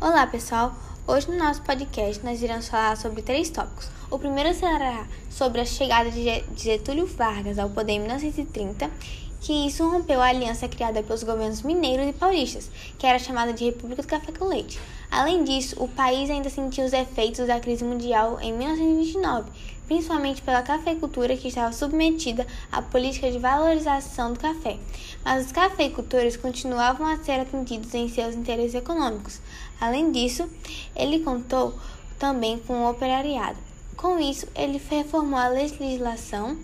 Olá, pessoal! Hoje no nosso podcast nós iremos falar sobre três tópicos. O primeiro será sobre a chegada de Getúlio Vargas ao poder em 1930, que isso rompeu a aliança criada pelos governos mineiros e paulistas, que era chamada de República do Café com Leite. Além disso, o país ainda sentiu os efeitos da crise mundial em 1929, principalmente pela cafeicultura que estava submetida à política de valorização do café. Mas os cafeicultores continuavam a ser atendidos em seus interesses econômicos. Além disso, ele contou também com o operariado. Com isso, ele reformou a legislação,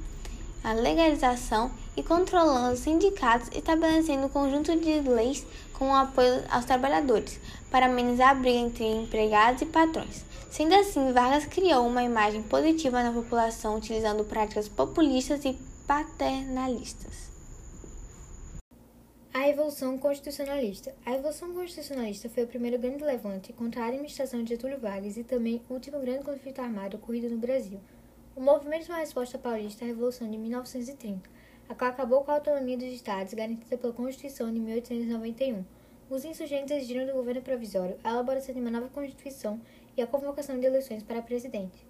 a legalização e controlando os sindicatos, estabelecendo um conjunto de leis com apoio aos trabalhadores, para amenizar a briga entre empregados e patrões. Sendo assim, Vargas criou uma imagem positiva na população utilizando práticas populistas e paternalistas. A Revolução Constitucionalista. A Revolução Constitucionalista foi o primeiro grande levante contra a administração de Getúlio Vargas e também o último grande conflito armado ocorrido no Brasil. O movimento foi uma resposta paulista à Revolução de 1930, a qual acabou com a autonomia dos estados garantida pela Constituição de 1891. Os insurgentes exigiram do governo provisório a elaboração de uma nova Constituição e a convocação de eleições para presidente.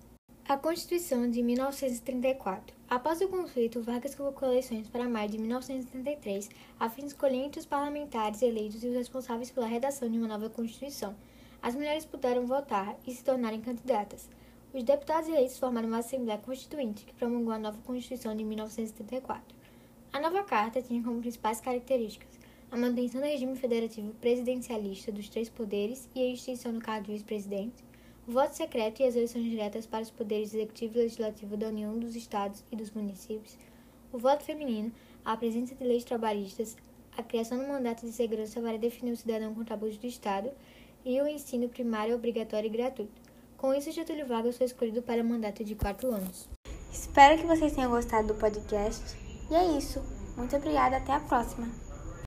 A Constituição de 1934. Após o conflito, Vargas convocou eleições para maio de 1933, a fim de escolher entre os parlamentares eleitos e os responsáveis pela redação de uma nova Constituição. As mulheres puderam votar e se tornarem candidatas. Os deputados eleitos formaram uma Assembleia Constituinte que promulgou a nova Constituição de 1934. A nova Carta tinha como principais características a manutenção do regime federativo presidencialista dos três poderes e a extinção do cargo de vice-presidente, o voto secreto e as eleições diretas para os poderes executivo e legislativo da União dos Estados e dos municípios, o voto feminino, a presença de leis trabalhistas, a criação do mandato de segurança para definir o cidadão contra abuso do Estado e o ensino primário obrigatório e gratuito. Com isso, Getúlio Vargas foi escolhido para um mandato de quatro anos. Espero que vocês tenham gostado do podcast. E é isso. Muito obrigada. Até a próxima.